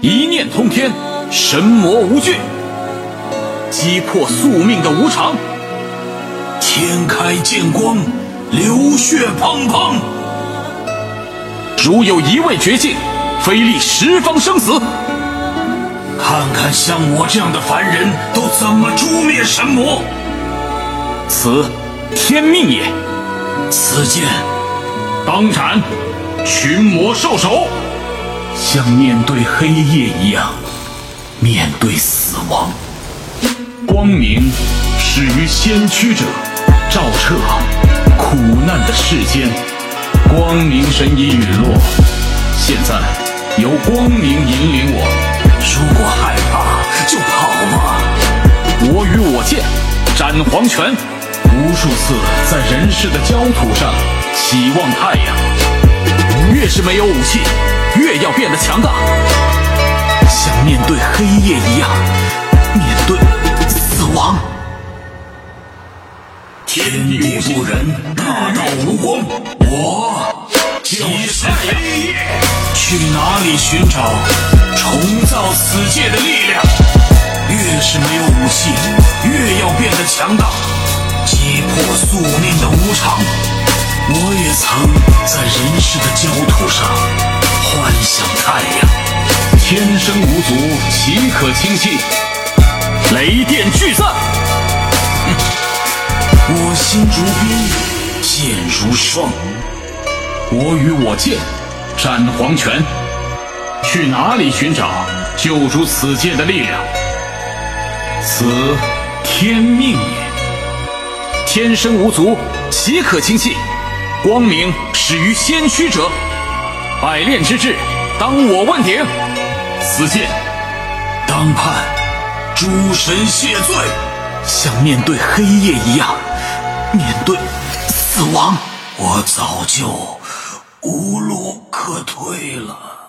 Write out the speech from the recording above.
一念通天，神魔无惧，击破宿命的无常。天开剑光，流血滂滂。如有一位绝境，非历十方生死。看看像我这样的凡人都怎么诛灭神魔。此天命也。此剑当斩，群魔兽首。像面对黑夜一样，面对死亡。光明始于先驱者，照彻苦难的世间。光明神已陨落，现在由光明引领我。如果害怕，就跑吧。我与我剑，斩黄泉。无数次在人世的焦土上祈望太阳，越是没有武器。越要变得强大，像面对黑夜一样面对死亡。天地不仁，大道无光，我就是黑夜。去哪里寻找重造此界的力量？越是没有武器，越要变得强大，击破宿命的无常。我也曾在人世的焦土上。幻想太阳，天生无足，岂可轻弃？雷电聚散，我心如冰，剑如霜。我与我剑，斩黄泉。去哪里寻找救出此界的力量？此天命也。天生无足，岂可轻弃？光明始于先驱者。百炼之志，当我问鼎。此剑当判诸神谢罪，像面对黑夜一样面对死亡。我早就无路可退了。